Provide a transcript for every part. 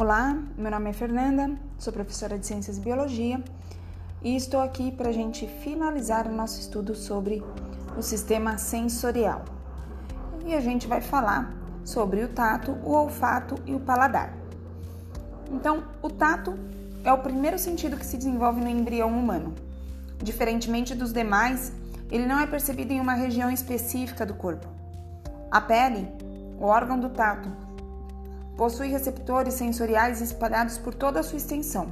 Olá, meu nome é Fernanda, sou professora de Ciências e Biologia e estou aqui para a gente finalizar o nosso estudo sobre o sistema sensorial. E a gente vai falar sobre o tato, o olfato e o paladar. Então, o tato é o primeiro sentido que se desenvolve no embrião humano. Diferentemente dos demais, ele não é percebido em uma região específica do corpo. A pele, o órgão do tato, possui receptores sensoriais espalhados por toda a sua extensão.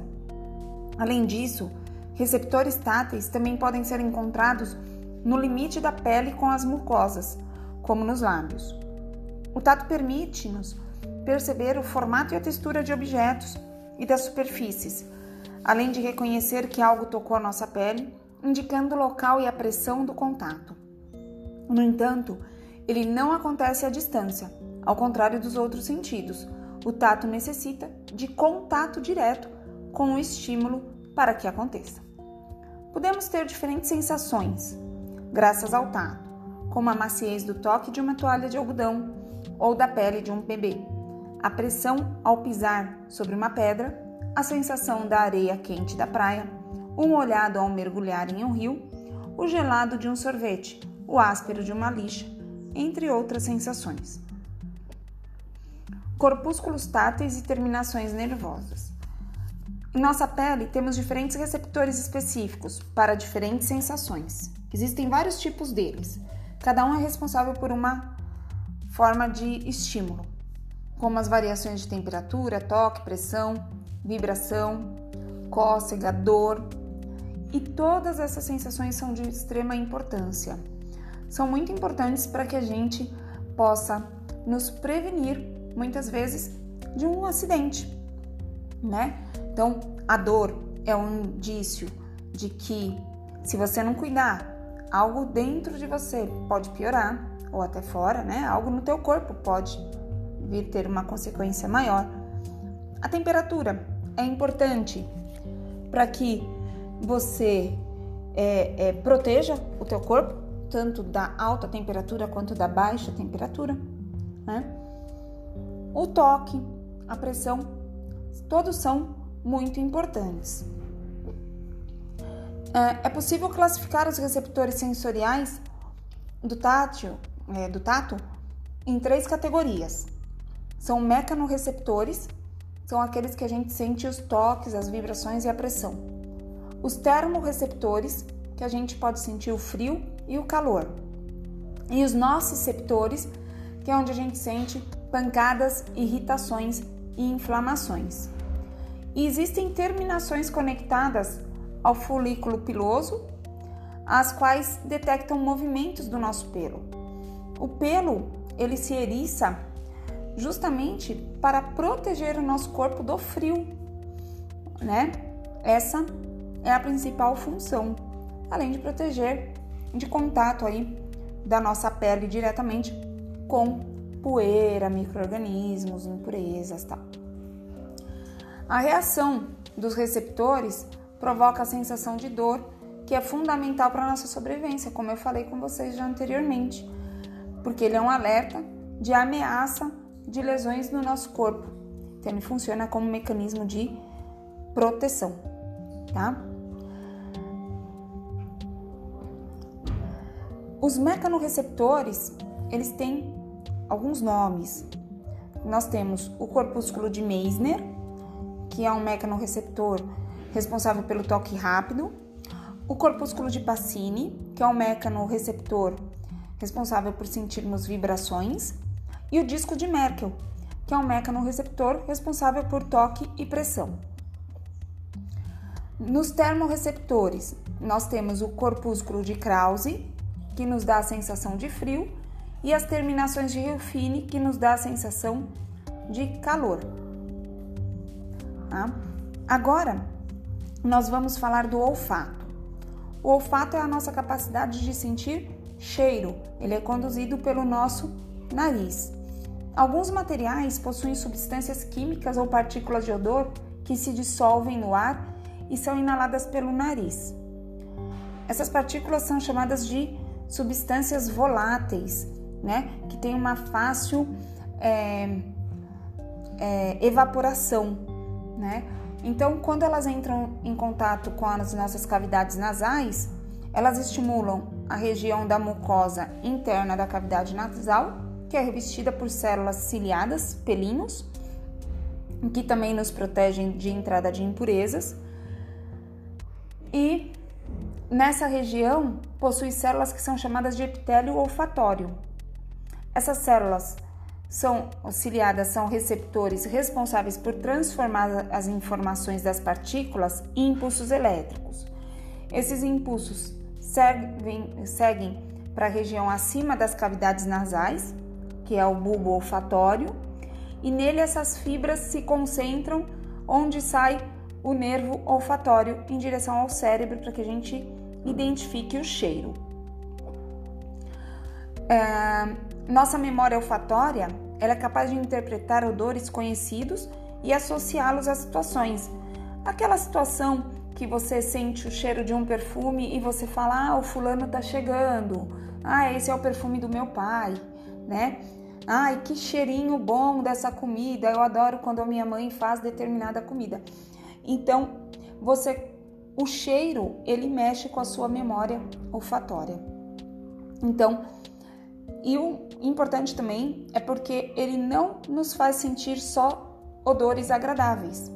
Além disso, receptores táteis também podem ser encontrados no limite da pele com as mucosas, como nos lábios. O tato permite-nos perceber o formato e a textura de objetos e das superfícies, além de reconhecer que algo tocou a nossa pele, indicando o local e a pressão do contato. No entanto, ele não acontece à distância, ao contrário dos outros sentidos. O tato necessita de contato direto com o estímulo para que aconteça. Podemos ter diferentes sensações graças ao tato, como a maciez do toque de uma toalha de algodão ou da pele de um bebê, a pressão ao pisar sobre uma pedra, a sensação da areia quente da praia, um olhado ao mergulhar em um rio, o gelado de um sorvete, o áspero de uma lixa, entre outras sensações. Corpúsculos táteis e terminações nervosas. Em nossa pele temos diferentes receptores específicos para diferentes sensações. Existem vários tipos deles. Cada um é responsável por uma forma de estímulo, como as variações de temperatura, toque, pressão, vibração, cócega, dor. E todas essas sensações são de extrema importância. São muito importantes para que a gente possa nos prevenir, muitas vezes, de um acidente, né? Então, a dor é um indício de que, se você não cuidar, algo dentro de você pode piorar ou até fora, né? Algo no teu corpo pode vir ter uma consequência maior. A temperatura é importante para que você é, é, proteja o teu corpo tanto da alta temperatura quanto da baixa temperatura, né? O toque, a pressão, todos são muito importantes. É, é possível classificar os receptores sensoriais do tátil, é, do tato em três categorias. São mecanorreceptores, são aqueles que a gente sente os toques, as vibrações e a pressão. Os termorreceptores, que a gente pode sentir o frio e o calor. E os nociceptores, que é onde a gente sente pancadas, irritações e inflamações. E existem terminações conectadas ao folículo piloso, as quais detectam movimentos do nosso pelo. O pelo, ele se eriça justamente para proteger o nosso corpo do frio, né? Essa é a principal função, além de proteger de contato aí da nossa pele diretamente com poeira, microorganismos, impurezas, tal. A reação dos receptores provoca a sensação de dor, que é fundamental para a nossa sobrevivência, como eu falei com vocês já anteriormente, porque ele é um alerta de ameaça de lesões no nosso corpo. Então ele funciona como um mecanismo de proteção, tá? Os mecanorreceptores, eles têm alguns nomes. Nós temos o corpúsculo de Meissner, que é um mecanorreceptor responsável pelo toque rápido, o corpúsculo de Pacini, que é um mecanorreceptor responsável por sentirmos vibrações, e o disco de Merkel, que é um mecanorreceptor responsável por toque e pressão. Nos termorreceptores, nós temos o corpúsculo de Krause, que nos dá a sensação de frio, e as terminações de Ruffini, que nos dá a sensação de calor. Tá? Agora, nós vamos falar do olfato. O olfato é a nossa capacidade de sentir cheiro. Ele é conduzido pelo nosso nariz. Alguns materiais possuem substâncias químicas ou partículas de odor que se dissolvem no ar e são inaladas pelo nariz. Essas partículas são chamadas de substâncias voláteis, né? Que tem uma fácil é, é, evaporação, né? Então, quando elas entram em contato com as nossas cavidades nasais, elas estimulam a região da mucosa interna da cavidade nasal, que é revestida por células ciliadas, pelinhos, que também nos protegem de entrada de impurezas. E nessa região possui células que são chamadas de epitélio olfatório. Essas células são ciliadas são receptores responsáveis por transformar as informações das partículas em impulsos elétricos. Esses impulsos seguem, seguem para a região acima das cavidades nasais, que é o bulbo olfatório, e nele essas fibras se concentram onde sai o nervo olfatório em direção ao cérebro para que a gente identifique o cheiro. É, nossa memória olfatória ela é capaz de interpretar odores conhecidos e associá-los a situações. Aquela situação que você sente o cheiro de um perfume e você fala: "Ah, o fulano tá chegando. Ah, esse é o perfume do meu pai", né? Ai, que cheirinho bom dessa comida. Eu adoro quando a minha mãe faz determinada comida. Então, você o cheiro, ele mexe com a sua memória olfatória. Então, e o importante também é porque ele não nos faz sentir só odores agradáveis,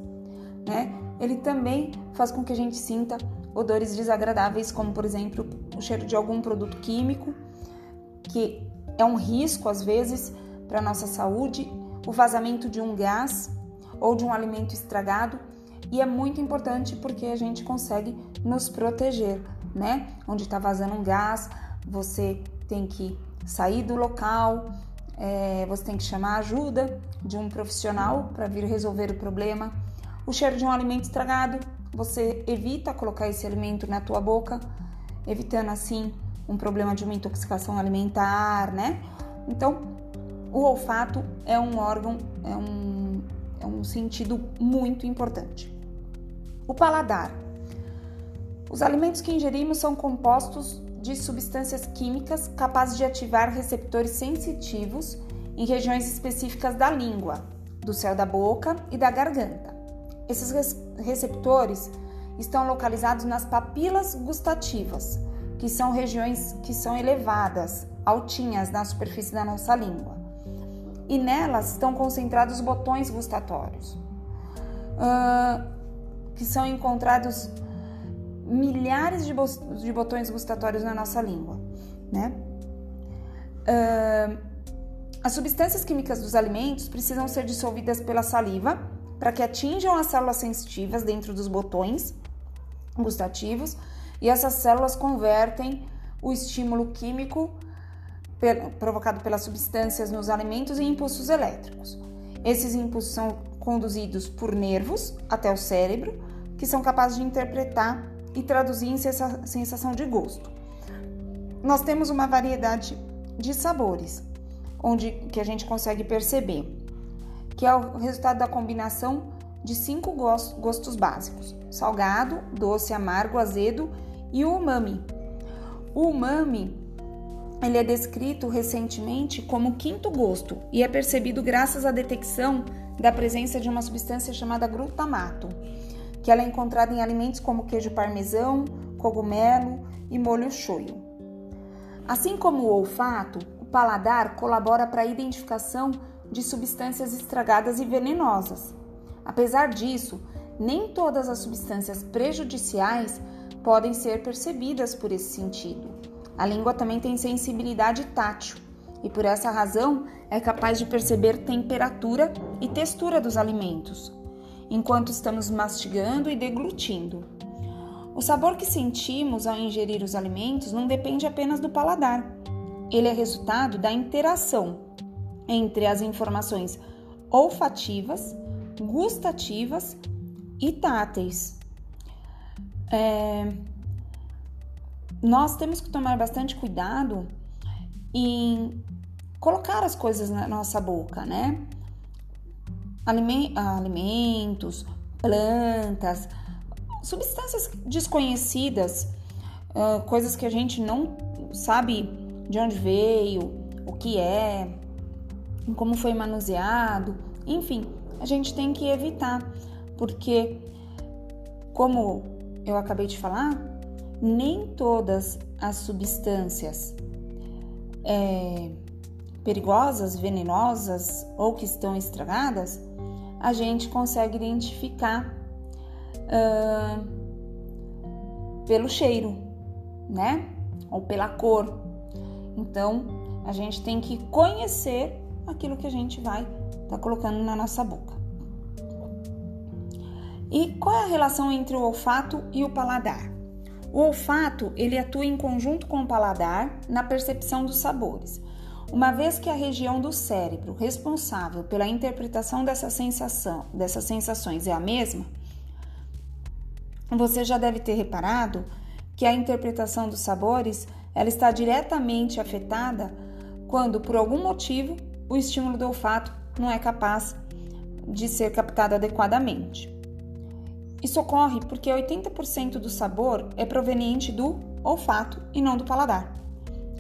né? Ele também faz com que a gente sinta odores desagradáveis, como por exemplo o cheiro de algum produto químico, que é um risco às vezes para nossa saúde, o vazamento de um gás ou de um alimento estragado, e é muito importante porque a gente consegue nos proteger, né? Onde está vazando um gás, você tem que sair do local, é, você tem que chamar a ajuda de um profissional para vir resolver o problema. O cheiro de um alimento estragado, você evita colocar esse alimento na tua boca, evitando assim um problema de uma intoxicação alimentar, né? Então, o olfato é um órgão, é um, é um sentido muito importante. O paladar. Os alimentos que ingerimos são compostos de substâncias químicas capazes de ativar receptores sensitivos em regiões específicas da língua, do céu da boca e da garganta. Esses receptores estão localizados nas papilas gustativas, que são regiões que são elevadas, altinhas na superfície da nossa língua. E nelas estão concentrados botões gustatórios, que são encontrados milhares de, de botões gustatórios na nossa língua, né? Uh, as substâncias químicas dos alimentos precisam ser dissolvidas pela saliva para que atinjam as células sensitivas dentro dos botões gustativos e essas células convertem o estímulo químico provocado pelas substâncias nos alimentos em impulsos elétricos. Esses impulsos são conduzidos por nervos até o cérebro, que são capazes de interpretar e traduzir em sensação de gosto. Nós temos uma variedade de sabores, onde que a gente consegue perceber que é o resultado da combinação de cinco gostos básicos: salgado, doce, amargo, azedo e o umami. O umami ele é descrito recentemente como quinto gosto e é percebido graças à detecção da presença de uma substância chamada glutamato que ela é encontrada em alimentos como queijo parmesão, cogumelo e molho shoyu. Assim como o olfato, o paladar colabora para a identificação de substâncias estragadas e venenosas. Apesar disso, nem todas as substâncias prejudiciais podem ser percebidas por esse sentido. A língua também tem sensibilidade tátil e, por essa razão, é capaz de perceber temperatura e textura dos alimentos, enquanto estamos mastigando e deglutindo. O sabor que sentimos ao ingerir os alimentos não depende apenas do paladar. Ele é resultado da interação entre as informações olfativas, gustativas e táteis. É... Nós temos que tomar bastante cuidado em colocar as coisas na nossa boca, né? Alimentos, plantas, substâncias desconhecidas, coisas que a gente não sabe de onde veio, o que é, como foi manuseado, enfim, a gente tem que evitar, porque, como eu acabei de falar, nem todas as substâncias é, perigosas, venenosas ou que estão estragadas, a gente consegue identificar uh, pelo cheiro, né? Ou pela cor. Então, a gente tem que conhecer aquilo que a gente vai estar tá colocando na nossa boca. E qual é a relação entre o olfato e o paladar? O olfato, ele atua em conjunto com o paladar na percepção dos sabores. Uma vez que a região do cérebro responsável pela interpretação dessa sensação, dessas sensações é a mesma, você já deve ter reparado que a interpretação dos sabores ela está diretamente afetada quando, por algum motivo, o estímulo do olfato não é capaz de ser captado adequadamente. Isso ocorre porque 80% do sabor é proveniente do olfato e não do paladar.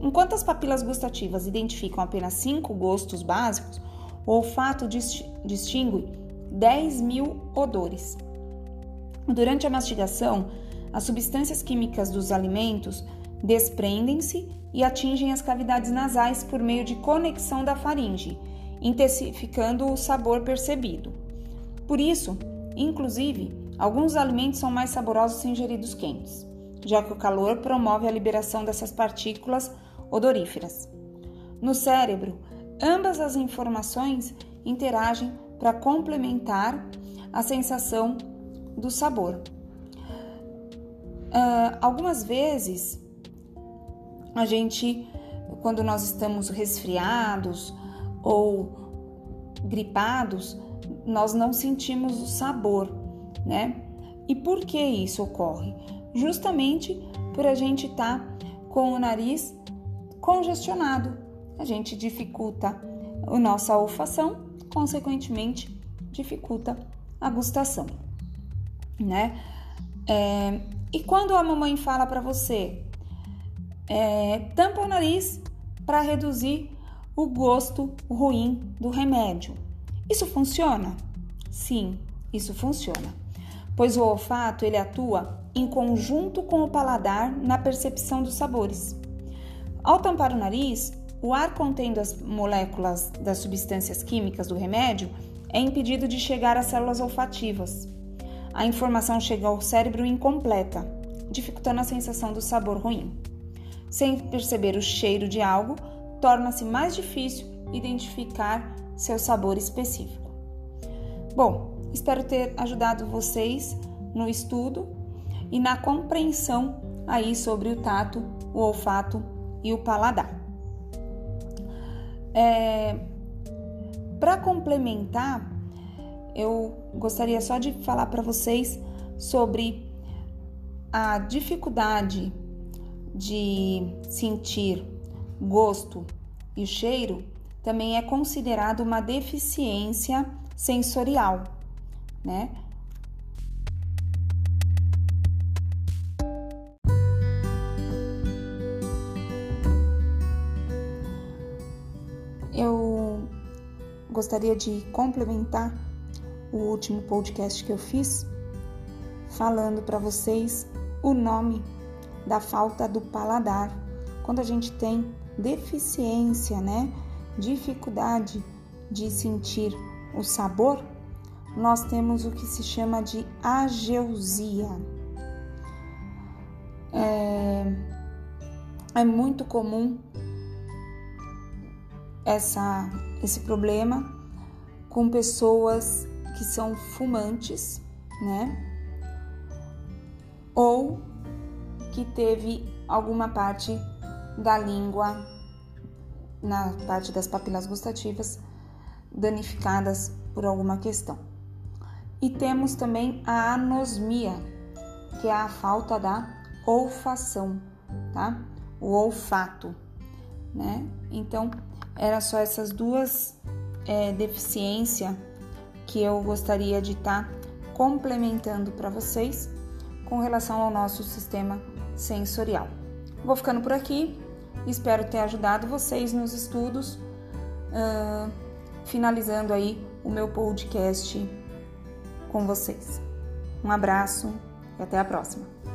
Enquanto as papilas gustativas identificam apenas 5 gostos básicos, o olfato distingue 10 mil odores. Durante a mastigação, as substâncias químicas dos alimentos desprendem-se e atingem as cavidades nasais por meio de conexão da faringe, intensificando o sabor percebido. Por isso, inclusive, alguns alimentos são mais saborosos se ingeridos quentes, já que o calor promove a liberação dessas partículas odoríferas. No cérebro, ambas as informações interagem para complementar a sensação do sabor. Uh, algumas vezes, a gente, quando nós estamos resfriados ou gripados, nós não sentimos o sabor, né? E por que isso ocorre? Justamente por a gente estar tá com o nariz congestionado. A gente dificulta a nossa olfação, consequentemente, dificulta a gustação né? É, e quando a mamãe fala para você, é, tampa o nariz para reduzir o gosto ruim do remédio. Isso funciona? Sim, isso funciona. Pois o olfato ele atua em conjunto com o paladar na percepção dos sabores. Ao tampar o nariz, o ar contendo as moléculas das substâncias químicas do remédio é impedido de chegar às células olfativas a informação chega ao cérebro incompleta, dificultando a sensação do sabor ruim. Sem perceber o cheiro de algo, torna-se mais difícil identificar seu sabor específico. Bom, espero ter ajudado vocês no estudo e na compreensão aí sobre o tato, o olfato e o paladar. É, Para complementar, eu gostaria só de falar para vocês sobre a dificuldade de sentir gosto e cheiro também é considerado uma deficiência sensorial, né? Gostaria de complementar o último podcast que eu fiz, falando para vocês o nome da falta do paladar. Quando a gente tem deficiência, né, dificuldade de sentir o sabor, nós temos o que se chama de ageusia. É, é muito comum essa, esse problema com pessoas que são fumantes, né? Ou que teve alguma parte da língua, na parte das papilas gustativas, danificadas por alguma questão. E temos também a anosmia, que é a falta da olfação, tá? O olfato, né? Então, era só essas duas é, deficiências que eu gostaria de estar tá complementando para vocês com relação ao nosso sistema sensorial. Vou ficando por aqui, espero ter ajudado vocês nos estudos, uh, finalizando aí o meu podcast com vocês. Um abraço e até a próxima.